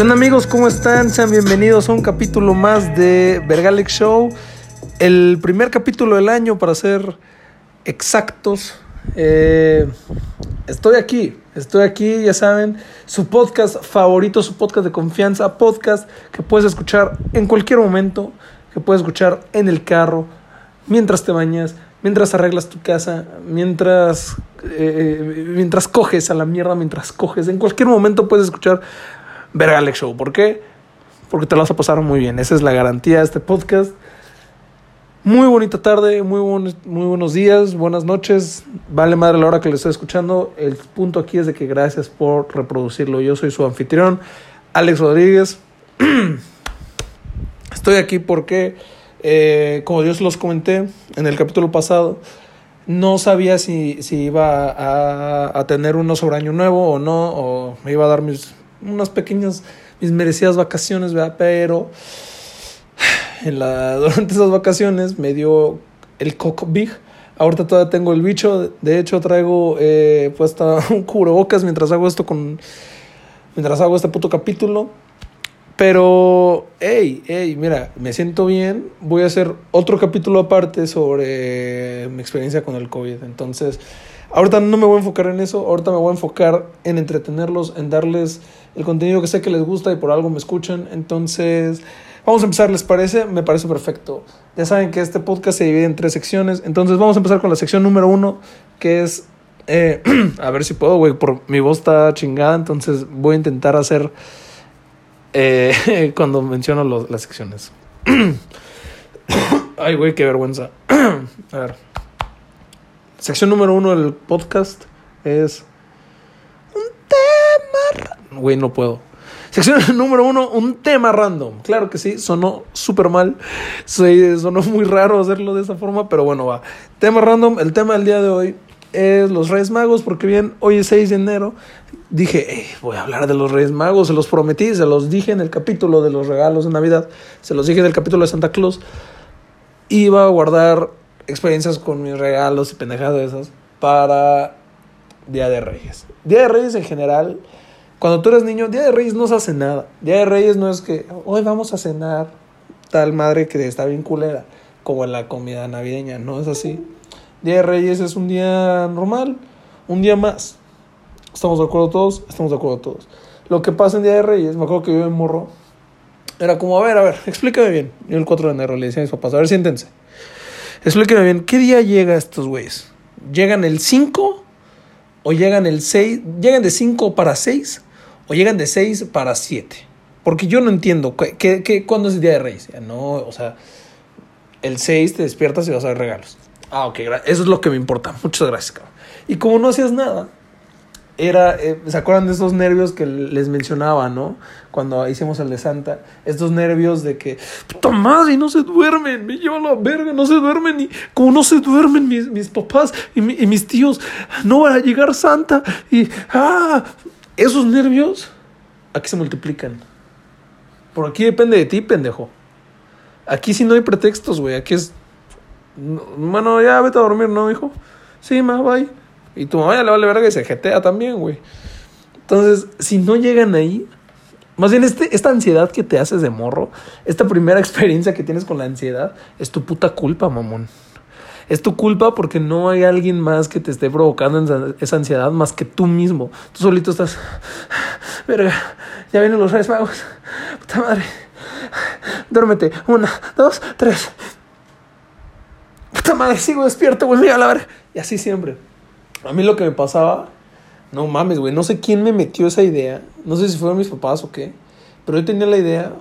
¿Qué amigos? ¿Cómo están? Sean bienvenidos a un capítulo más de Vergalex Show. El primer capítulo del año para ser exactos. Eh, estoy aquí, estoy aquí, ya saben, su podcast favorito, su podcast de confianza, podcast que puedes escuchar en cualquier momento, que puedes escuchar en el carro, mientras te bañas, mientras arreglas tu casa, mientras, eh, mientras coges a la mierda, mientras coges, en cualquier momento puedes escuchar Vergalex Show. ¿Por qué? Porque te lo vas a pasar muy bien. Esa es la garantía de este podcast. Muy bonita tarde, muy, buen, muy buenos días, buenas noches. Vale madre la hora que le estoy escuchando. El punto aquí es de que gracias por reproducirlo. Yo soy su anfitrión, Alex Rodríguez. Estoy aquí porque, eh, como yo se los comenté en el capítulo pasado, no sabía si, si iba a, a, tener uno sobre año nuevo o no, o me iba a dar mis unas pequeñas, mis merecidas vacaciones, ¿verdad? Pero en la, durante esas vacaciones me dio el coco big. Ahorita todavía tengo el bicho. De hecho, traigo eh, puesta un cubrebocas mientras hago esto con. Mientras hago este puto capítulo. Pero, hey, hey, mira, me siento bien. Voy a hacer otro capítulo aparte sobre mi experiencia con el COVID. Entonces, ahorita no me voy a enfocar en eso. Ahorita me voy a enfocar en entretenerlos, en darles el contenido que sé que les gusta y por algo me escuchan. Entonces, vamos a empezar, ¿les parece? Me parece perfecto. Ya saben que este podcast se divide en tres secciones. Entonces, vamos a empezar con la sección número uno, que es. Eh, a ver si puedo, güey, por mi voz está chingada. Entonces, voy a intentar hacer. Eh, cuando menciono las secciones. Ay, güey, qué vergüenza. a ver. Sección número uno del podcast es. Güey, no puedo. Sección número uno, un tema random. Claro que sí, sonó súper mal. Sonó muy raro hacerlo de esa forma, pero bueno, va. Tema random, el tema del día de hoy es los Reyes Magos, porque bien, hoy es 6 de enero. Dije, hey, voy a hablar de los Reyes Magos, se los prometí, se los dije en el capítulo de los regalos de Navidad, se los dije en el capítulo de Santa Claus. Iba a guardar experiencias con mis regalos y pendejadas de esas para Día de Reyes. Día de Reyes en general, cuando tú eres niño, Día de Reyes no se hace nada. Día de Reyes no es que hoy vamos a cenar tal madre que está bien culera, como en la comida navideña, no es así. Día de Reyes es un día normal, un día más. ¿Estamos de acuerdo todos? Estamos de acuerdo todos. Lo que pasa en Día de Reyes, me acuerdo que yo en morro, era como, a ver, a ver, explícame bien. Yo el 4 de enero le decía a mis papás, a ver, siéntense. Explíquenme bien, ¿qué día llega estos güeyes? ¿Llegan el 5 o llegan el 6? ¿Llegan de 5 para 6 o llegan de 6 para 7? Porque yo no entiendo, ¿qué, qué, cuándo es el Día de Reyes? No, o sea, el 6 te despiertas y vas a ver regalos. Ah, ok, eso es lo que me importa. Muchas gracias, cabrón. Y como no hacías nada, era, eh, ¿se acuerdan de esos nervios que les mencionaba, no? Cuando hicimos el de Santa, estos nervios de que, puta madre, no se duermen, me lleva la verga, no se duermen, y como no se duermen mis, mis papás y mis tíos, no va a llegar Santa, y, ah, esos nervios, aquí se multiplican. Por aquí depende de ti, pendejo. Aquí sí no hay pretextos, güey, aquí es, bueno, ya vete a dormir, ¿no, hijo? Sí, ma, bye. Y tu mamá ya le vale verga y se jetea también, güey. Entonces, si no llegan ahí, más bien este, esta ansiedad que te haces de morro, esta primera experiencia que tienes con la ansiedad, es tu puta culpa, mamón. Es tu culpa porque no hay alguien más que te esté provocando esa ansiedad más que tú mismo. Tú solito estás. Verga, ya vienen los Reyes Magos. Puta madre. Duérmete. Una, dos, tres. Puta madre, sigo despierto, güey. Mira, la. Y así siempre. A mí lo que me pasaba, no mames, güey, no sé quién me metió esa idea, no sé si fueron mis papás o qué, pero yo tenía la idea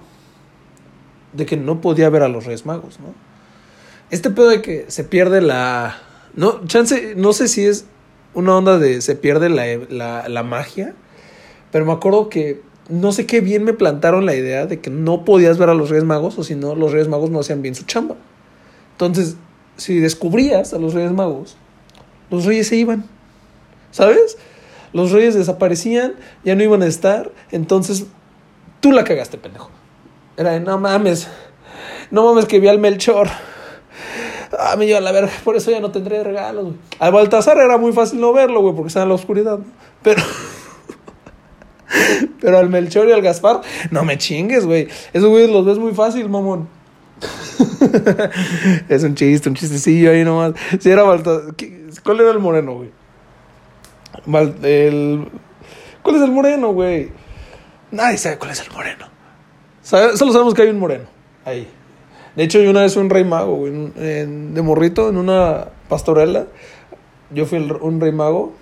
de que no podía ver a los Reyes Magos, ¿no? Este pedo de que se pierde la... No, chance, no sé si es una onda de se pierde la, la, la magia, pero me acuerdo que no sé qué bien me plantaron la idea de que no podías ver a los Reyes Magos o si no, los Reyes Magos no hacían bien su chamba. Entonces, si descubrías a los Reyes Magos, los reyes se iban. ¿Sabes? Los reyes desaparecían, ya no iban a estar, entonces tú la cagaste, pendejo. Era de, no mames, no mames que vi al Melchor. Ah, me lleva la verga, por eso ya no tendré regalos, güey. Al Baltasar era muy fácil no verlo, güey, porque estaba en la oscuridad, Pero. Pero al Melchor y al Gaspar, no me chingues, güey. Esos güeyes los ves muy fácil, mamón. es un chiste, un chistecillo ahí nomás. Si era Baltasar. ¿Cuál era el moreno, güey? el... ¿Cuál es el moreno, güey? Nadie sabe cuál es el moreno. Solo sabemos que hay un moreno. Ahí. De hecho, yo una vez un rey mago, güey. de morrito, en una pastorela. Yo fui un rey mago.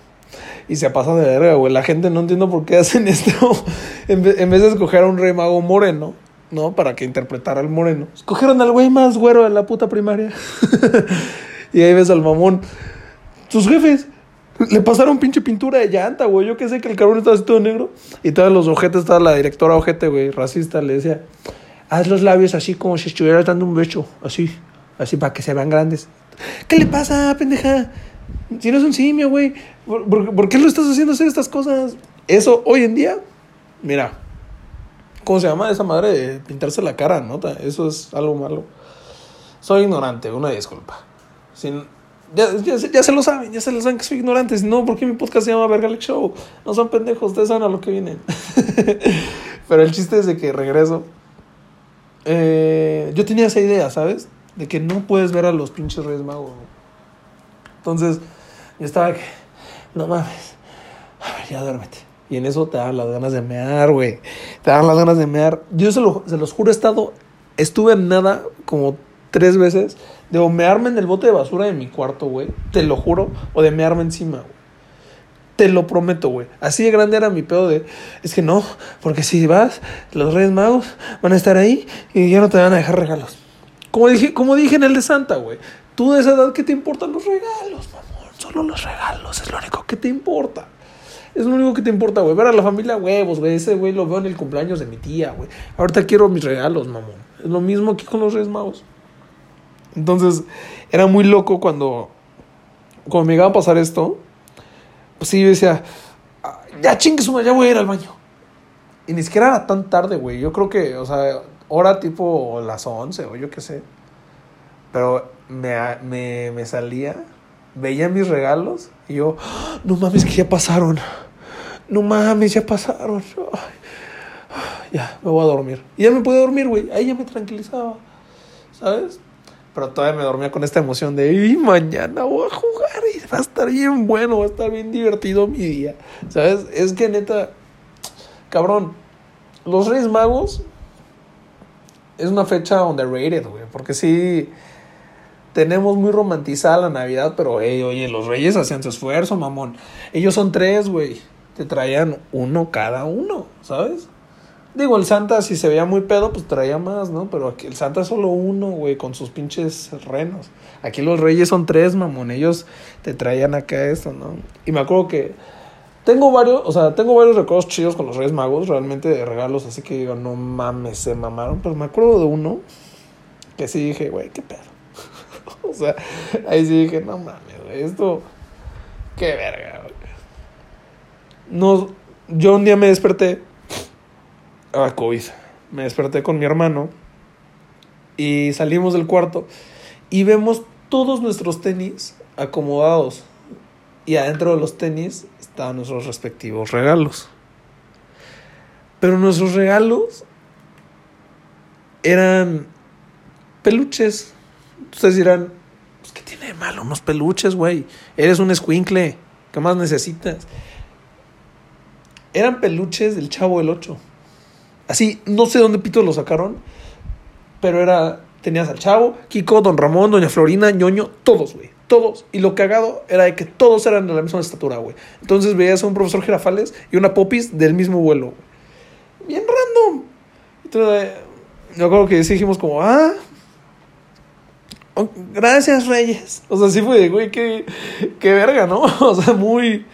Y se pasa de verga, güey. La gente no entiendo por qué hacen esto. en, vez, de escoger a un rey mago moreno, ¿no? Para que interpretara al moreno. Escogieron al güey más güero de la puta primaria. y ahí ves al mamón. Sus jefes le pasaron pinche pintura de llanta, güey. Yo qué sé que el cabrón estaba así todo negro. Y todos los ojetes, estaba la directora ojete, güey, racista, le decía, haz los labios así como si estuvieras dando un beso. Así, así para que se vean grandes. ¿Qué le pasa, pendeja? Si no es un simio, güey. ¿Por, qué lo estás haciendo hacer estas cosas? Eso hoy en día, mira, ¿cómo se llama esa madre de pintarse la cara, nota? Eso es algo malo. Soy ignorante, una disculpa. Sin, ya, ya, se lo saben, ya se lo saben que soy ignorante. No, ¿por qué mi podcast se llama Vergalex Show? No son pendejos, ustedes saben a lo que vienen. Pero el chiste es de que regreso. Eh, yo tenía esa idea, ¿sabes? De que no puedes ver a los pinches Reyes Magos. Entonces, yo estaba que, no mames, a ver, ya duérmete. Y en eso te dan las ganas de mear, güey. Te dan las ganas de mear. Yo se, lo, se los juro, he estado, estuve en nada como tres veces de o mearme en el bote de basura de mi cuarto, güey. Te lo juro. O de mearme encima, güey. Te lo prometo, güey. Así de grande era mi pedo de... Es que no, porque si vas, los Reyes Magos van a estar ahí y ya no te van a dejar regalos. Como dije, como dije en el de Santa, güey. Tú de esa edad, ¿qué te importan los regalos, mamón? Solo los regalos, es lo único que te importa. Es lo único que te importa, güey. Ver a la familia, huevos, güey. Ese güey lo veo en el cumpleaños de mi tía, güey. Ahorita quiero mis regalos, mamón. Es lo mismo aquí con los Reyes Magos. Entonces, era muy loco cuando, cuando me llegaba a pasar esto. Pues sí, yo decía, ah, ya chingue ya voy a ir al baño. Y ni siquiera era tan tarde, güey. Yo creo que, o sea, hora tipo las 11 o yo qué sé. Pero me, me, salía, veía mis regalos y yo, no mames, que ya pasaron. No mames, ya pasaron. ya, me voy a dormir. Y ya me pude dormir, güey. Ahí ya me tranquilizaba. ¿Sabes? Pero todavía me dormía con esta emoción de, y mañana voy a jugar va a estar bien bueno, va a estar bien divertido mi día. ¿Sabes? Es que neta, cabrón, los Reyes Magos es una fecha underrated, güey. Porque sí tenemos muy romantizada la Navidad, pero oye, los reyes hacían su esfuerzo, mamón. Ellos son tres, güey. Te traían uno cada uno, ¿sabes? Digo, el Santa, si se veía muy pedo, pues traía más, ¿no? Pero aquí el Santa es solo uno, güey, con sus pinches renos. Aquí los reyes son tres, mamón. Ellos te traían acá esto, ¿no? Y me acuerdo que tengo varios, o sea, tengo varios recuerdos chidos con los Reyes Magos, realmente de regalos, así que digo, no mames, se mamaron. Pero me acuerdo de uno que sí dije, güey, qué pedo. o sea, ahí sí dije, no mames, esto, qué verga, No, yo un día me desperté, a COVID, me desperté con mi hermano y salimos del cuarto y vemos todos nuestros tenis acomodados y adentro de los tenis estaban nuestros respectivos regalos. Pero nuestros regalos eran peluches Ustedes dirán, pues, ¿qué tiene de malo? Unos peluches, güey. Eres un escuincle. ¿Qué más necesitas? Eran peluches del Chavo del 8. Así, no sé dónde pito lo sacaron, pero era. Tenías al Chavo, Kiko, Don Ramón, Doña Florina, ñoño, todos, güey. Todos. Y lo cagado era de que todos eran de la misma estatura, güey. Entonces veías a un profesor Girafales y una popis del mismo vuelo, güey. Bien random. Entonces, yo acuerdo que dijimos como, ah, Oh, gracias, Reyes. O sea, sí fue, güey, qué, qué verga, ¿no? O sea, muy,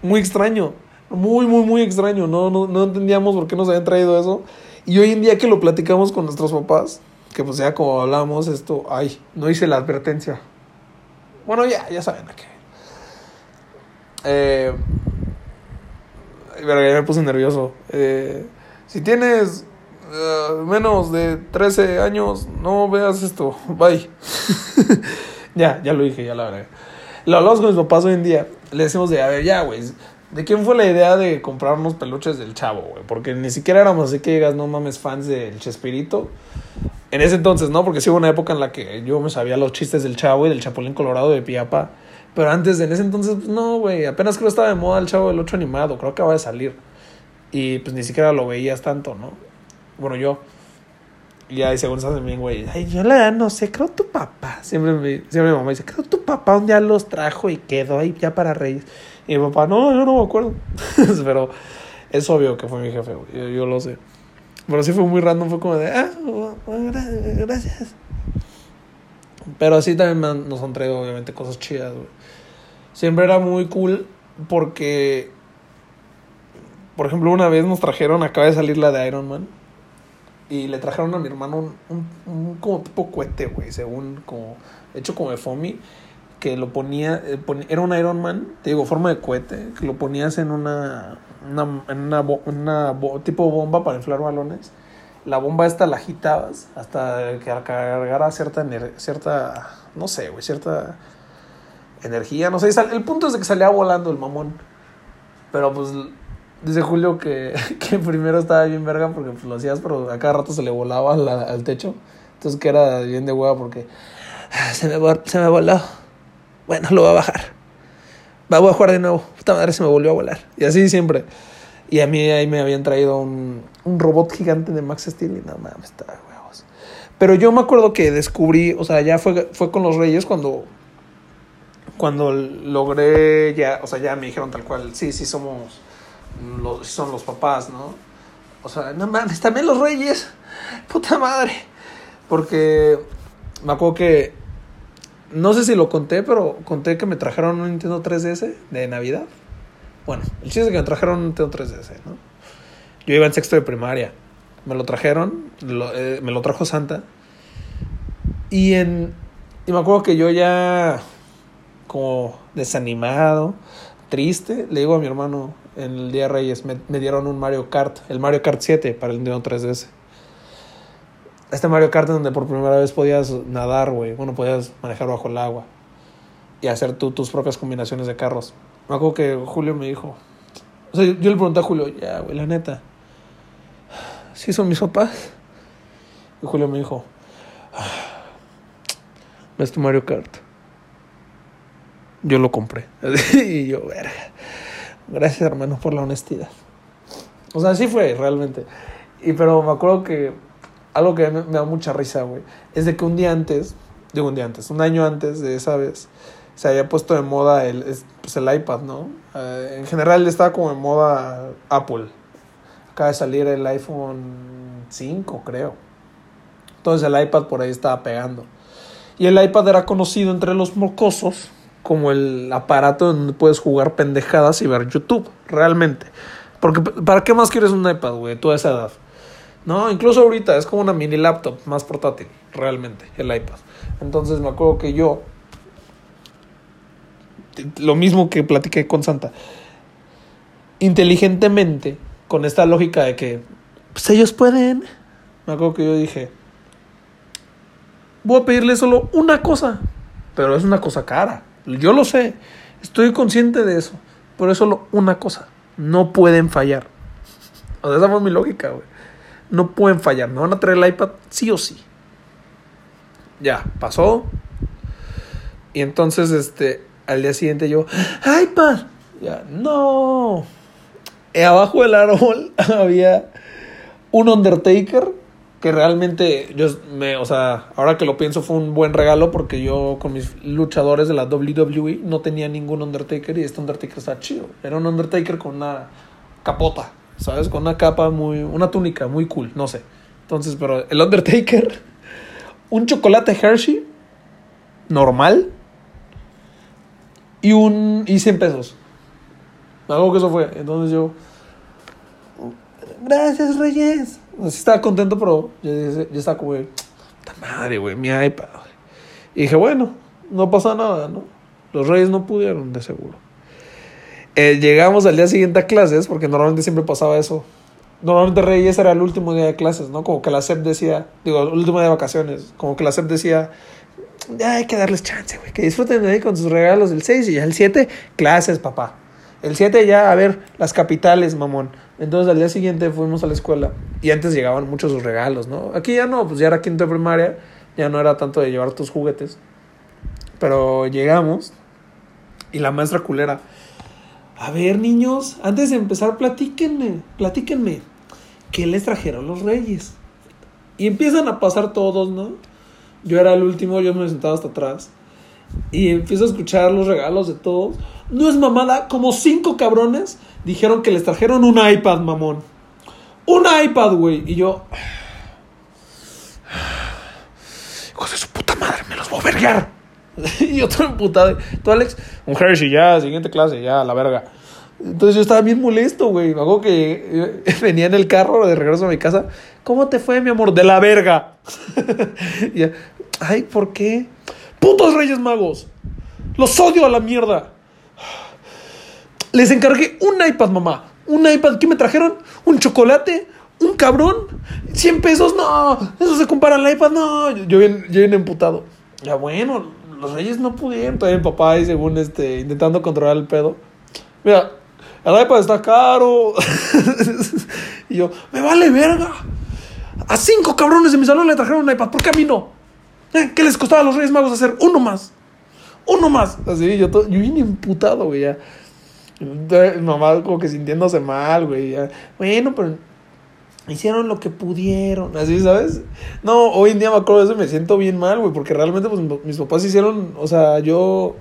muy extraño. Muy, muy, muy extraño. No, no, no entendíamos por qué nos habían traído eso. Y hoy en día que lo platicamos con nuestros papás, que pues ya como hablamos, esto, ay, no hice la advertencia. Bueno, ya, ya saben a qué. Eh, verga, ya me puse nervioso. Eh, si tienes eh, menos de 13 años, no veas esto, bye. ya, ya lo dije, ya la verdad. Lo hablamos con mis papás hoy en día. Le decimos de, a ver, ya, güey. ¿De quién fue la idea de comprar unos peluches del chavo, güey? Porque ni siquiera éramos así que digas, no mames, fans del Chespirito. En ese entonces, ¿no? Porque sí hubo una época en la que yo me sabía los chistes del chavo y del Chapulín Colorado de Piapa. Pero antes, en ese entonces, pues no, güey. Apenas creo estaba de moda el chavo del 8 animado. Creo que acaba de salir. Y pues ni siquiera lo veías tanto, ¿no? Bueno, yo. Y ahí según estás bien, güey. Ay, yo la verdad no sé, creo tu papá. Siempre, me, siempre mi mamá dice, creo tu papá un día los trajo y quedó ahí ya para Reyes. Y mi papá, no, yo no me acuerdo. Pero es obvio que fue mi jefe. Yo, yo, lo sé. Pero sí fue muy random, fue como de, ah, gracias. Pero así también nos han traído, obviamente, cosas chidas, güey. Siempre era muy cool porque, por ejemplo, una vez nos trajeron, acaba de salir la de Iron Man. Y le trajeron a mi hermano un, un, un como tipo cohete, güey, según como hecho como de foamy que lo ponía, eh, era un Iron Man, te digo, forma de cohete, que lo ponías en una, una, en una, una tipo bomba para inflar balones. La bomba esta la agitabas hasta que cargara cierta, cierta no sé, güey, cierta energía, no sé. El punto es de que salía volando el mamón. Pero pues dice Julio que, que primero estaba bien verga porque pues, lo hacías, pero a cada rato se le volaba al techo. Entonces que era bien de hueva porque ah, se me, se me voló. Bueno, lo va a bajar. Va a jugar de nuevo. Puta madre, se me volvió a volar. Y así siempre. Y a mí ahí me habían traído un, un robot gigante de Max Steel y nada más, está huevos. Pero yo me acuerdo que descubrí, o sea, ya fue, fue con los Reyes cuando, cuando logré ya, o sea, ya me dijeron tal cual, sí, sí somos, los, son los papás, ¿no? O sea, no mames, también los Reyes, puta madre. Porque me acuerdo que no sé si lo conté, pero conté que me trajeron un Nintendo 3DS de Navidad. Bueno, el chiste es que me trajeron un Nintendo 3DS, ¿no? Yo iba en sexto de primaria. Me lo trajeron, eh, me lo trajo Santa. Y en. Y me acuerdo que yo ya. Como desanimado, triste, le digo a mi hermano en el día de Reyes, me, me dieron un Mario Kart, el Mario Kart 7 para el Nintendo 3DS este Mario Kart donde por primera vez podías nadar, güey. Bueno, podías manejar bajo el agua. Y hacer tú tus propias combinaciones de carros. Me acuerdo que Julio me dijo. O sea, yo, le pregunté a Julio, ya, güey, la neta. ¿Sí son mis papás? Y Julio me dijo, ¿ves tu Mario Kart? Yo lo compré. y yo, verga. Gracias, hermano, por la honestidad. O sea, así fue, realmente. Y pero me acuerdo que algo que me, da mucha risa, güey, es de que un día antes, digo un día antes, un año antes de esa vez, se había puesto de moda el, pues el iPad, ¿no? Eh, en general estaba como de moda Apple. Acaba de salir el iPhone 5, creo. Entonces el iPad por ahí estaba pegando. Y el iPad era conocido entre los mocosos como el aparato donde puedes jugar pendejadas y ver YouTube, realmente. Porque ¿para qué más quieres un iPad, güey, toda esa edad? No, incluso ahorita es como una mini laptop más portátil, realmente, el iPad. Entonces me acuerdo que yo, lo mismo que platiqué con Santa, inteligentemente, con esta lógica de que, pues ellos pueden, me acuerdo que yo dije, voy a pedirle solo una cosa, pero es una cosa cara. Yo lo sé, estoy consciente de eso, pero es solo una cosa. No pueden fallar. O sea, esa fue mi lógica, güey no pueden fallar. Me van a traer el iPad sí o sí. Ya, pasó. Y entonces, este, al día siguiente yo, iPad. Ya, no. Y abajo del árbol había un Undertaker que realmente yo me, o sea, ahora que lo pienso fue un buen regalo porque yo con mis luchadores de la WWE no tenía ningún Undertaker y este Undertaker está chido. Era un Undertaker con una capota. ¿Sabes? Con una capa muy, una túnica muy cool, no sé. Entonces, pero el Undertaker, un chocolate Hershey, normal, y un, y 100 pesos. Algo que eso fue. Entonces yo, gracias Reyes. Así estaba contento, pero yo, yo estaba como, puta madre, güey, mi iPad. Y dije, bueno, no pasa nada, ¿no? Los Reyes no pudieron, de seguro. Eh, llegamos al día siguiente a clases, porque normalmente siempre pasaba eso. Normalmente Reyes era el último día de clases, ¿no? Como que la SEP decía, digo, el último día de vacaciones, como que la SEP decía, ya hay que darles chance, güey, que disfruten ahí con sus regalos del 6 y ya el 7, clases, papá. El 7 ya, a ver, las capitales, mamón. Entonces al día siguiente fuimos a la escuela y antes llegaban muchos sus regalos, ¿no? Aquí ya no, pues ya era quinto de primaria, ya no era tanto de llevar tus juguetes. Pero llegamos y la maestra culera, a ver niños, antes de empezar platíquenme, platíquenme, ¿qué les trajeron los reyes? Y empiezan a pasar todos, ¿no? Yo era el último, yo me sentaba hasta atrás. Y empiezo a escuchar los regalos de todos. No es mamada, como cinco cabrones dijeron que les trajeron un iPad, mamón. Un iPad, güey. Y yo. Hijos de su puta madre, me los voy a vergar. y otro emputado. Tú, Alex, un Hershey, ya, siguiente clase, ya, la verga. Entonces yo estaba bien molesto, güey. Me hago que venía en el carro de regreso a mi casa. ¿Cómo te fue, mi amor? De la verga. y, Ay, ¿por qué? ¡Putos Reyes Magos! ¡Los odio a la mierda! Les encargué un iPad, mamá. Un iPad. ¿Qué me trajeron? ¿Un chocolate? ¿Un cabrón? ¿100 pesos? No. Eso se compara al iPad. No. Yo bien, yo bien emputado. Ya bueno, los reyes no pudieron. Todavía mi papá ahí, según este, intentando controlar el pedo. Mira, el iPad está caro. y yo, me vale verga. A cinco cabrones de mi salón le trajeron un iPad. ¿Por qué a mí no? ¿Eh? ¿Qué les costaba a los Reyes Magos hacer? Uno más. Uno más. Así, yo, todo, yo vine imputado, güey, ya. Mamá como que sintiéndose mal, güey. Ya. Bueno, pero hicieron lo que pudieron, así, ¿sabes? No, hoy en día me acuerdo de eso me siento bien mal, güey, porque realmente pues mis papás hicieron, o sea, yo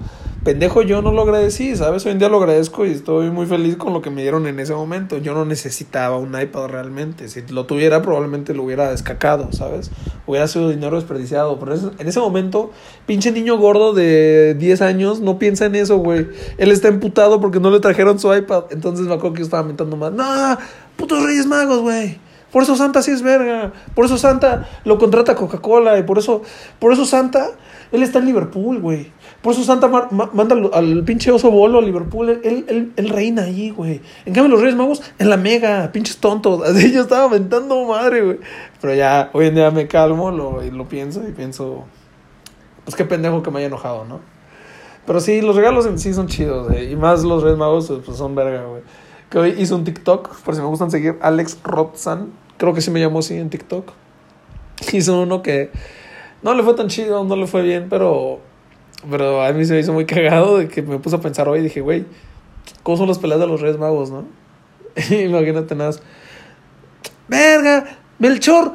pendejo yo no lo agradecí, ¿sabes? Hoy en día lo agradezco y estoy muy feliz con lo que me dieron en ese momento. Yo no necesitaba un iPad realmente. Si lo tuviera, probablemente lo hubiera descacado, ¿sabes? Hubiera sido dinero desperdiciado. Pero en ese momento, pinche niño gordo de 10 años no piensa en eso, güey. Él está emputado porque no le trajeron su iPad. Entonces me acuerdo que yo estaba mentando más. ¡No! ¡Putos Reyes Magos, güey! Por eso Santa sí es verga. Por eso Santa lo contrata Coca-Cola. Y por eso, por eso Santa, él está en Liverpool, güey. Por eso Santa manda al, pinche oso bolo a Liverpool. Él, él, reina ahí, güey. En cambio, los Reyes Magos en la mega, pinches tontos. Así yo estaba aventando madre, güey. Pero ya, hoy en día me calmo lo, y lo pienso y pienso. Pues qué pendejo que me haya enojado, ¿no? Pero sí, los regalos en sí son chidos, Y más los Reyes Magos, pues, son verga, güey. Que hoy hizo un TikTok, por si me gustan seguir, Alex Rotzan. Creo que sí me llamó así en TikTok. Hizo uno que no le fue tan chido, no le fue bien, pero pero a mí se me hizo muy cagado de que me puse a pensar hoy y dije, güey, ¿cómo son las peleas de los Reyes Magos, no? Imagínate nada. Verga, Melchor,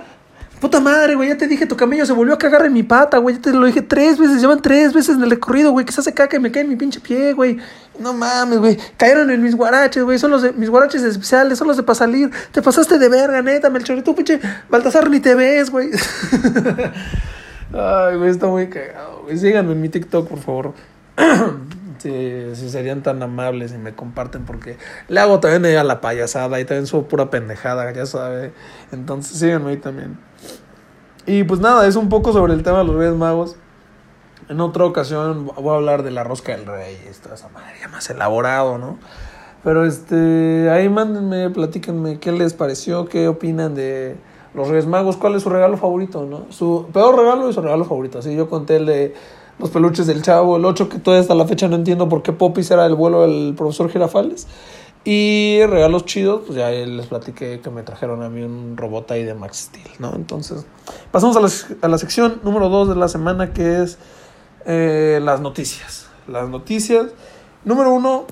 puta madre, güey, ya te dije, tu camello se volvió a cagar en mi pata, güey, ya te lo dije tres veces, llevan tres veces en el recorrido, güey, que se caca y me cae en mi pinche pie, güey. No mames, güey, cayeron en mis guaraches, güey, son los de mis guaraches especiales, son los de para salir. Te pasaste de verga, neta, Melchor, y tú, pinche Baltasar, ni te ves, güey. Ay, güey, está muy cagado, güey. Síganme en mi TikTok, por favor. si, serían tan amables y me comparten, porque le hago también a la payasada y también subo pura pendejada, ya sabe. Entonces, síganme ahí también. Y pues nada, es un poco sobre el tema de los Reyes Magos. En otra ocasión voy a hablar de la rosca del rey, toda esa madre ya más elaborado, ¿no? Pero este, ahí mándenme, platíquenme qué les pareció, qué opinan de los Reyes Magos, ¿cuál es su regalo favorito, no? Su peor regalo y su regalo favorito. Así yo conté el de los peluches del chavo, el 8 que todavía hasta la fecha no entiendo por qué Popis era el vuelo del profesor Girafales. Y regalos chidos, pues ya les platiqué que me trajeron a mí un robot ahí de Max Steel, ¿no? Entonces, pasamos a la, a la sección número 2 de la semana que es eh, las noticias. Las noticias. Número 1,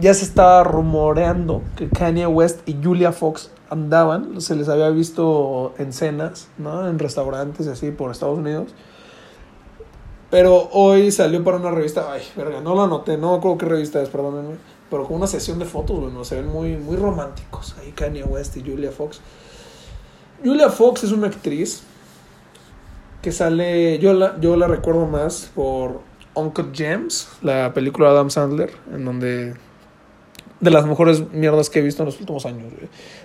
ya se está rumoreando que Kanye West y Julia Fox andaban, se les había visto en cenas, ¿no? En restaurantes y así por Estados Unidos. Pero hoy salió para una revista, ay, verga, no la anoté, no acuerdo qué revista es, perdónenme, pero con una sesión de fotos, bueno, se ven muy, muy románticos, ahí Kanye West y Julia Fox. Julia Fox es una actriz que sale, yo la, yo la recuerdo más por Uncle James, la película de Adam Sandler, en donde de las mejores mierdas que he visto en los últimos años.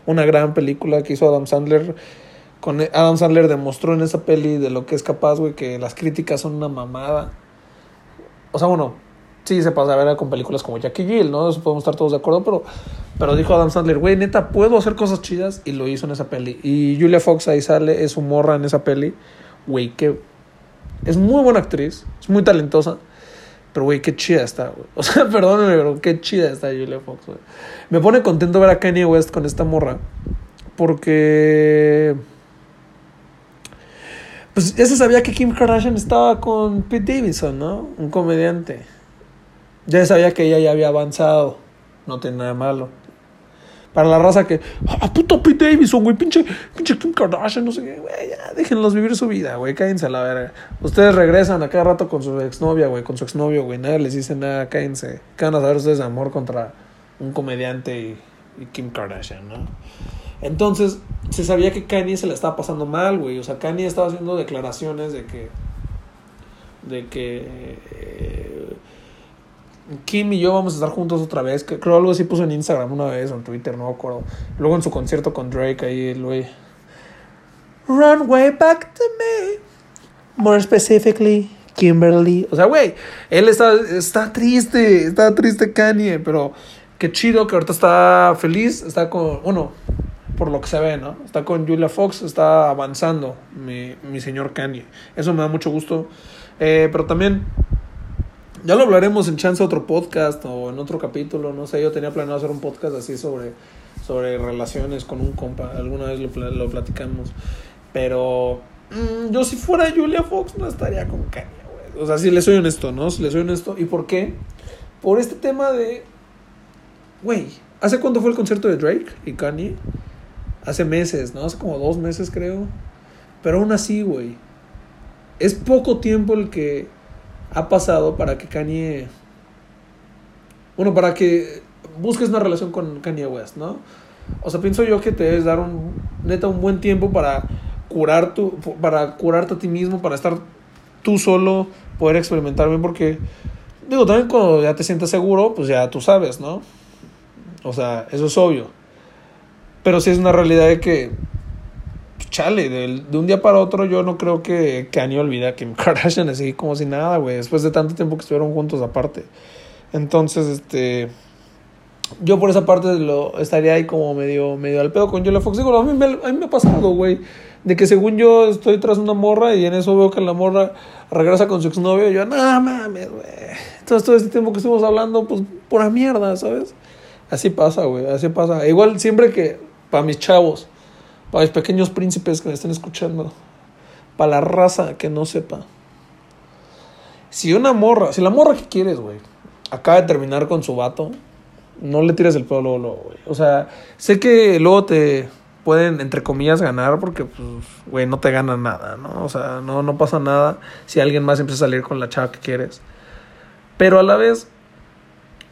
Una gran película que hizo Adam Sandler. Con Adam Sandler demostró en esa peli de lo que es capaz, güey, que las críticas son una mamada. O sea, bueno, sí se pasa a ver con películas como Jackie Jill, ¿no? Eso podemos estar todos de acuerdo, pero, pero dijo Adam Sandler, güey, neta, puedo hacer cosas chidas y lo hizo en esa peli. Y Julia Fox ahí sale, es su morra en esa peli, güey, que es muy buena actriz, es muy talentosa. Pero, güey, qué chida está, güey. O sea, perdóname, pero qué chida está Julia Fox, güey. Me pone contento ver a Kanye West con esta morra. Porque. Pues ya se sabía que Kim Kardashian estaba con Pete Davidson, ¿no? Un comediante. Ya se sabía que ella ya había avanzado. No tiene nada malo. Para la raza que, ah, puto Pete Davidson, güey, pinche, pinche Kim Kardashian, no sé qué, güey, déjenlos vivir su vida, güey, cállense a la verga. Ustedes regresan a cada rato con su exnovia, güey, con su exnovio, güey, nadie les dice nada, cállense. ¿Qué van a saber ustedes de amor contra un comediante y Kim Kardashian, no? Entonces, se sabía que Kanye se la estaba pasando mal, güey. O sea, Kanye estaba haciendo declaraciones de que. de que. eh, Kim y yo vamos a estar juntos otra vez. Creo algo así puso en Instagram una vez o en Twitter, no me acuerdo. Luego en su concierto con Drake, ahí el güey. Run way back to me. More specifically, Kimberly. O sea, güey, él está, está triste, está triste Kanye, pero qué chido que ahorita está feliz, está con, bueno, por lo que se ve, ¿no? Está con Julia Fox, está avanzando mi, mi señor Kanye. Eso me da mucho gusto. Eh, pero también, ya lo hablaremos en chance otro podcast o en otro capítulo, no sé, yo tenía planeado hacer un podcast así sobre, sobre relaciones con un compa, alguna vez lo, pla- lo platicamos. Pero mm, yo si fuera Julia Fox no estaría con Kanye, güey. O sea, si le soy honesto, ¿no? Si le soy honesto. ¿Y por qué? Por este tema de... Güey, ¿hace cuánto fue el concierto de Drake y Kanye? Hace meses, ¿no? Hace como dos meses creo. Pero aún así, güey. Es poco tiempo el que ha pasado para que Kanye... Bueno, para que busques una relación con Kanye West, ¿no? O sea, pienso yo que te debes dar un neta un buen tiempo para curar tu para curarte a ti mismo, para estar tú solo, poder experimentar bien porque digo, también cuando ya te sientes seguro, pues ya tú sabes, ¿no? O sea, eso es obvio. Pero sí es una realidad de que chale, de, un día para otro yo no creo que Kanye olvide a Kim Kardashian así como si nada, güey, después de tanto tiempo que estuvieron juntos aparte. Entonces, este yo por esa parte lo estaría ahí como medio, medio al pedo con Julia Fox. Digo, a mí, me, a ha pasado, güey. De que según yo estoy tras una morra y en eso veo que la morra regresa con su exnovio. Y yo, no mames, güey. Entonces todo este tiempo que estuvimos hablando, pues pura mierda, ¿sabes? Así pasa, güey. Así pasa. Igual siempre que, para mis chavos, para mis pequeños príncipes que me estén escuchando, para la raza que no sepa. Si una morra, si la morra que quieres, güey, acaba de terminar con su vato, no le tires el pedo luego, luego, güey. O sea, sé que luego te pueden, entre comillas, ganar porque, pues, güey, no te ganan nada, ¿no? O sea, no, no pasa nada si alguien más empieza a salir con la chava que quieres. Pero a la vez,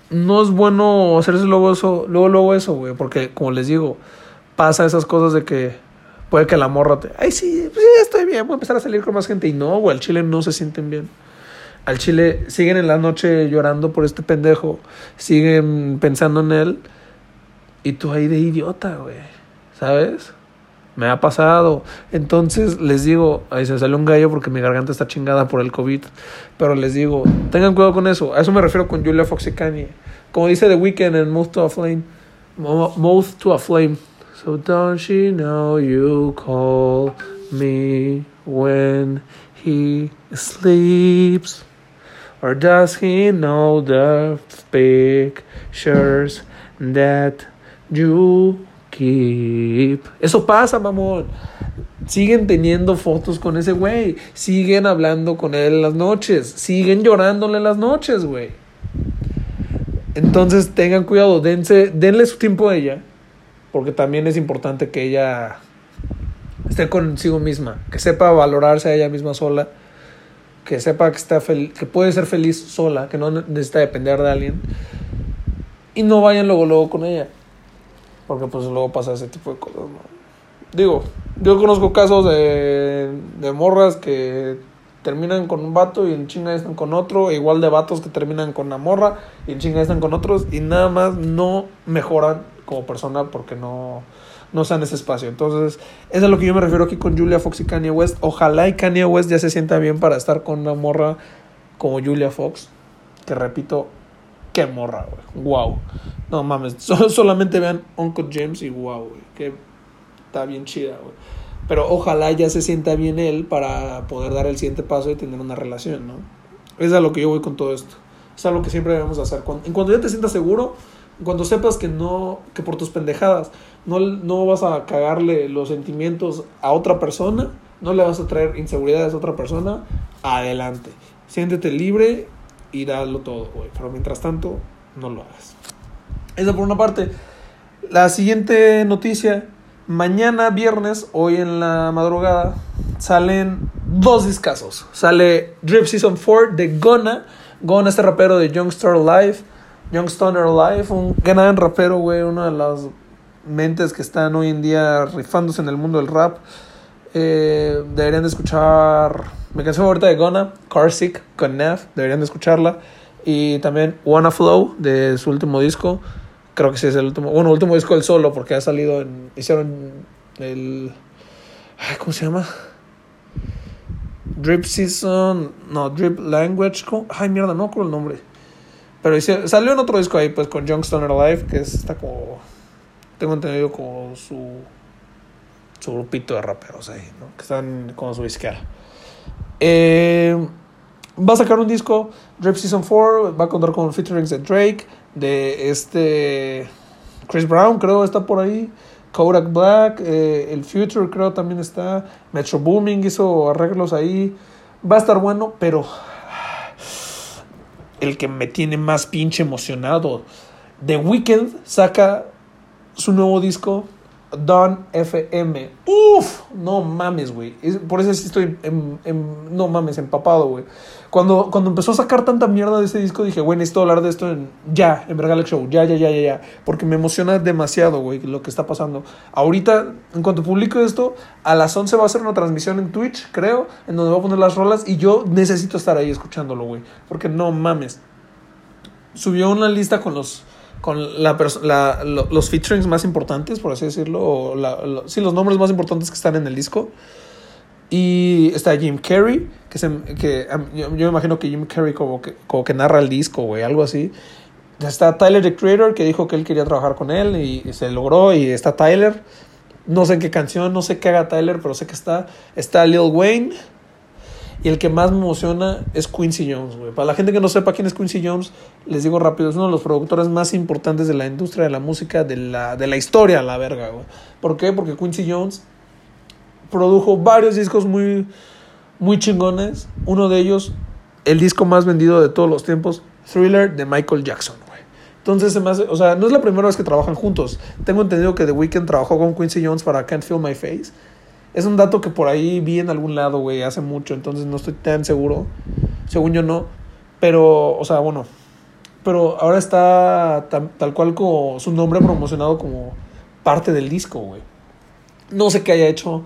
no es bueno hacerse luego eso, luego, luego eso, güey, porque, como les digo, pasa esas cosas de que puede que la morra te, ay, sí, pues, estoy bien, voy a empezar a salir con más gente. Y no, güey, al chile no se sienten bien al chile siguen en la noche llorando por este pendejo, siguen pensando en él y tú ahí de idiota, güey, ¿sabes? Me ha pasado. Entonces les digo, ahí se salió un gallo porque mi garganta está chingada por el COVID, pero les digo, tengan cuidado con eso. A eso me refiero con Julia Fox y Kanye. Como dice The Weeknd en Mouth to a Flame, Mo- Mouth to a Flame. So don't she know you call me when he sleeps? Or does he know the pictures that you keep? Eso pasa, mamón. Siguen teniendo fotos con ese güey. Siguen hablando con él en las noches. Siguen llorándole en las noches, güey. Entonces tengan cuidado, dense, denle su tiempo a ella. Porque también es importante que ella esté consigo misma. Que sepa valorarse a ella misma sola que sepa que está fel- que puede ser feliz sola, que no necesita depender de alguien y no vayan luego luego con ella, porque pues luego pasa ese tipo de cosas, ¿no? Digo, yo conozco casos de, de morras que terminan con un vato y en chinga están con otro, e igual de vatos que terminan con una morra y en chinga están con otros y nada más no mejoran como persona porque no no sean ese espacio. Entonces, es a lo que yo me refiero aquí con Julia Fox y Kanye West. Ojalá y Kanye West ya se sienta bien para estar con una morra como Julia Fox. Que repito, qué morra, güey. Wow. No mames, solo, solamente vean Uncle James y wow, güey. Que está bien chida, güey. Pero ojalá ya se sienta bien él para poder dar el siguiente paso y tener una relación, ¿no? Es a lo que yo voy con todo esto. Es algo que siempre debemos hacer. en cuanto ya te sientas seguro, cuando sepas que no, que por tus pendejadas no, no vas a cagarle los sentimientos a otra persona, no le vas a traer inseguridades a otra persona, adelante. Siéntete libre y dalo todo, güey. Pero mientras tanto, no lo hagas. Eso por una parte. La siguiente noticia. Mañana viernes, hoy en la madrugada, salen dos discazos. Sale Drip Season 4 de Gona. Gona, este rapero de Youngstar Life. Youngstoner Life, un gran rapero, güey. Una de las mentes que están hoy en día rifándose en el mundo del rap. Eh, deberían de escuchar mi canción favorita de Gona, Car Sick con. Deberían de escucharla. Y también Wanna Flow de su último disco. Creo que sí es el último. Bueno, último disco del solo porque ha salido en. Hicieron el. ¿Cómo se llama? Drip Season. No, Drip Language. Ay, mierda, no el nombre. Pero salió en otro disco ahí, pues con Youngstoner Live, que es, está como. Tengo entendido como su. Su grupito de raperos ahí, ¿no? Que están como su disquera. Eh, va a sacar un disco, Drip Season 4, va a contar con featurings de Drake, de este. Chris Brown, creo, está por ahí. Kodak Black, eh, el Future creo también está. Metro Booming hizo arreglos ahí. Va a estar bueno, pero el que me tiene más pinche emocionado. The Weeknd saca su nuevo disco, Don FM. Uf, no mames, güey. Por eso sí estoy, no mames, empapado, güey. Cuando, cuando empezó a sacar tanta mierda de ese disco, dije, güey, necesito hablar de esto en, ya, en Vergalex Show. Ya, ya, ya, ya, ya. Porque me emociona demasiado, güey, lo que está pasando. Ahorita, en cuanto publico esto, a las 11 va a ser una transmisión en Twitch, creo, en donde voy a poner las rolas y yo necesito estar ahí escuchándolo, güey. Porque no mames. Subió una lista con los con la, la los featurings más importantes, por así decirlo, o la, sí, los nombres más importantes que están en el disco. Y está Jim Carrey, que, se, que yo, me imagino que Jim Carrey como que, como que narra el disco, güey, algo así. Está Tyler, the Creator, que dijo que él quería trabajar con él y, se logró. Y está Tyler. No sé en qué canción, no sé qué haga Tyler, pero sé que está. Está Lil Wayne. Y el que más me emociona es Quincy Jones, güey. Para la gente que no sepa quién es Quincy Jones, les digo rápido, es uno de los productores más importantes de la industria de la música, de la, de la historia, la verga, güey. ¿Por qué? Porque Quincy Jones produjo varios discos muy, muy chingones. Uno de ellos, el disco más vendido de todos los tiempos, Thriller de Michael Jackson. Entonces, se me hace, o sea, no es la primera vez que trabajan juntos. Tengo entendido que The Weeknd trabajó con Quincy Jones para Can't Feel My Face. Es un dato que por ahí vi en algún lado, güey, hace mucho, entonces no estoy tan seguro. Según yo no. Pero, o sea, bueno. Pero ahora está tal cual como su nombre promocionado como parte del disco, güey. No sé qué haya hecho.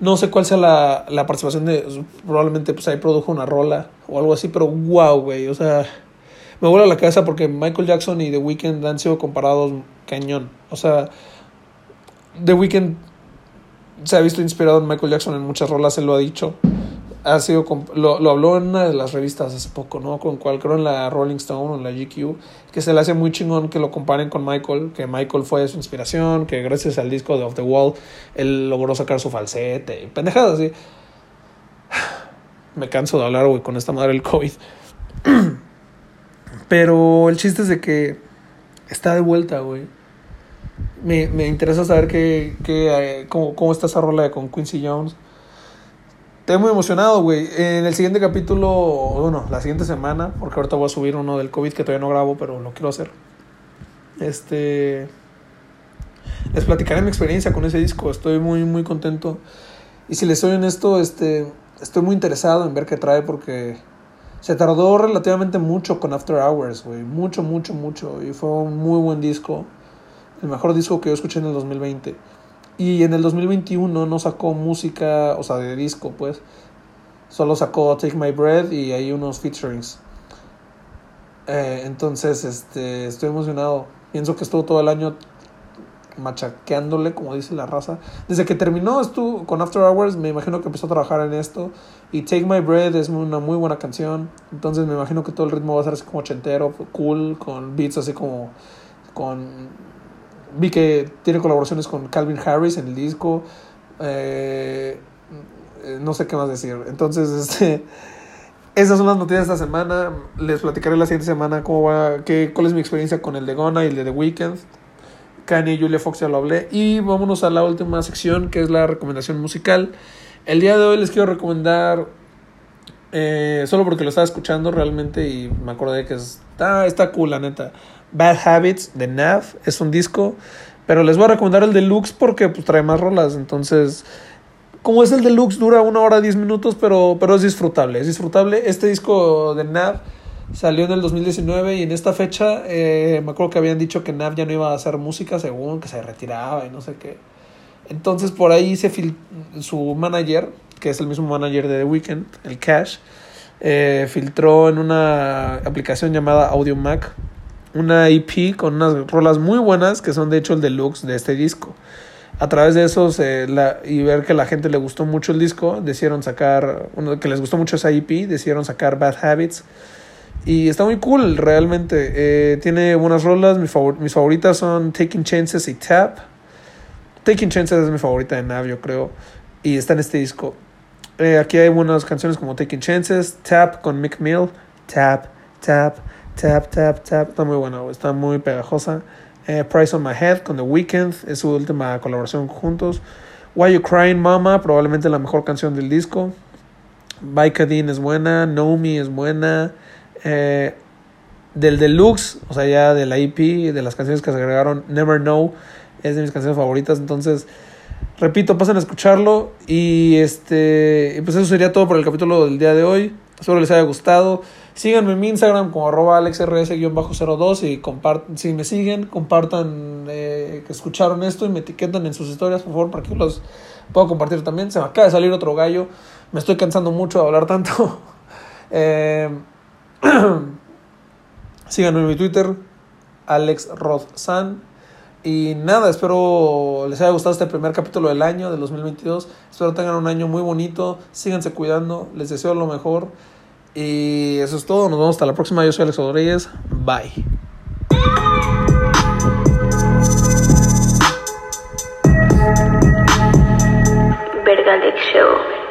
No sé cuál sea la, la participación de. Probablemente pues ahí produjo una rola o algo así, pero wow, güey. O sea, me vuela la cabeza porque Michael Jackson y The Weeknd han sido comparados cañón. O sea, The Weeknd se ha visto inspirado en Michael Jackson en muchas rolas, él lo ha dicho ha sido lo, lo, habló en una de las revistas hace poco, ¿no? Con cual creo en la Rolling Stone o en la GQ, que se le hace muy chingón que lo comparen con Michael, que Michael fue su inspiración, que gracias al disco de Off the Wall él logró sacar su falsete, y pendejadas así. Me canso de hablar, güey, con esta madre del COVID. Pero el chiste es de que está de vuelta, güey. Me, me interesa saber que, que, eh, cómo, cómo está esa rola con Quincy Jones Estoy muy emocionado, güey. En el siguiente capítulo, bueno, la siguiente semana, porque ahorita voy a subir uno del COVID que todavía no grabo, pero lo quiero hacer. Este. Les platicaré mi experiencia con ese disco. Estoy muy, muy contento. Y si les soy honesto, este. Estoy muy interesado en ver qué trae porque se tardó relativamente mucho con After Hours, güey. Mucho, mucho, mucho. Y fue un muy buen disco. El mejor disco que yo escuché en el 2020. Y en el 2021 no sacó música, o sea, de disco, pues. Solo sacó Take My Breath y hay unos featurings. Eh, entonces, este, estoy emocionado. Pienso que estuvo todo el año machaqueándole, como dice la raza. Desde que terminó estuvo con After Hours, me imagino que empezó a trabajar en esto. Y Take My Breath es una muy buena canción. Entonces me imagino que todo el ritmo va a ser así como ochentero, cool, con beats así como con vi que tiene colaboraciones con Calvin Harris en el disco. Eh, no sé qué más decir. Entonces, este. esas son las noticias de esta semana. Les platicaré la siguiente semana cómo va, qué, cuál es mi experiencia con el de Gona y el de The Weeknd. Kanye y Julia Fox ya lo hablé. Y vámonos a la última sección que es la recomendación musical. El día de hoy les quiero recomendar, eh, solo porque lo estaba escuchando realmente y me acordé que está, está cool, la neta. Bad Habits de Nav es un disco, pero les voy a recomendar el deluxe porque pues, trae más rolas. Entonces, como es el deluxe, dura una hora diez minutos, pero, pero es disfrutable. Es disfrutable. Este disco de Nav salió en el 2019 y en esta fecha eh, me acuerdo que habían dicho que Nav ya no iba a hacer música según que se retiraba y no sé qué. Entonces por ahí se su manager, que es el mismo manager de The Weeknd, el Cash, eh, filtró en una aplicación llamada Audio Mac una EP con unas rolas muy buenas que son de hecho el deluxe de este disco. A través de eso la, y ver que la gente le gustó mucho el disco, decidieron sacar, uno que les gustó mucho esa EP, decidieron sacar Bad Habits. Y está muy cool, realmente. Eh, tiene buenas rolas. mis favoritas son Taking Chances y Tap. Taking Chances es mi favorita de Nav, yo creo. Y está en este disco. Eh, aquí hay buenas canciones como Taking Chances, Tap con Mick Mill. Tap, tap, tap, tap, tap. Está muy buena, está muy pegajosa. Eh, Price on My Head con The Weeknd. Es su última colaboración juntos. Why You Crying Mama, probablemente la mejor canción del disco. Vicodin es buena. Know Me es buena. Eh, del deluxe, o sea, ya de la EP, de las canciones que se agregaron, Never Know, es de mis canciones favoritas. Entonces, repito, pasen a escucharlo. Y este, pues eso sería todo por el capítulo del día de hoy. Espero les haya gustado. Síganme en mi Instagram como arroba alexrs-02 y compartan, si me siguen, compartan eh, que escucharon esto y me etiquetan en sus historias, por favor, para que los pueda compartir también. Se me acaba de salir otro gallo. Me estoy cansando mucho de hablar tanto. eh, Síganme en mi Twitter, Alex Y nada, espero les haya gustado este primer capítulo del año, del 2022. Espero tengan un año muy bonito. Síganse cuidando. Les deseo lo mejor. Y eso es todo. Nos vemos hasta la próxima. Yo soy Alex Rodríguez. Bye. Show.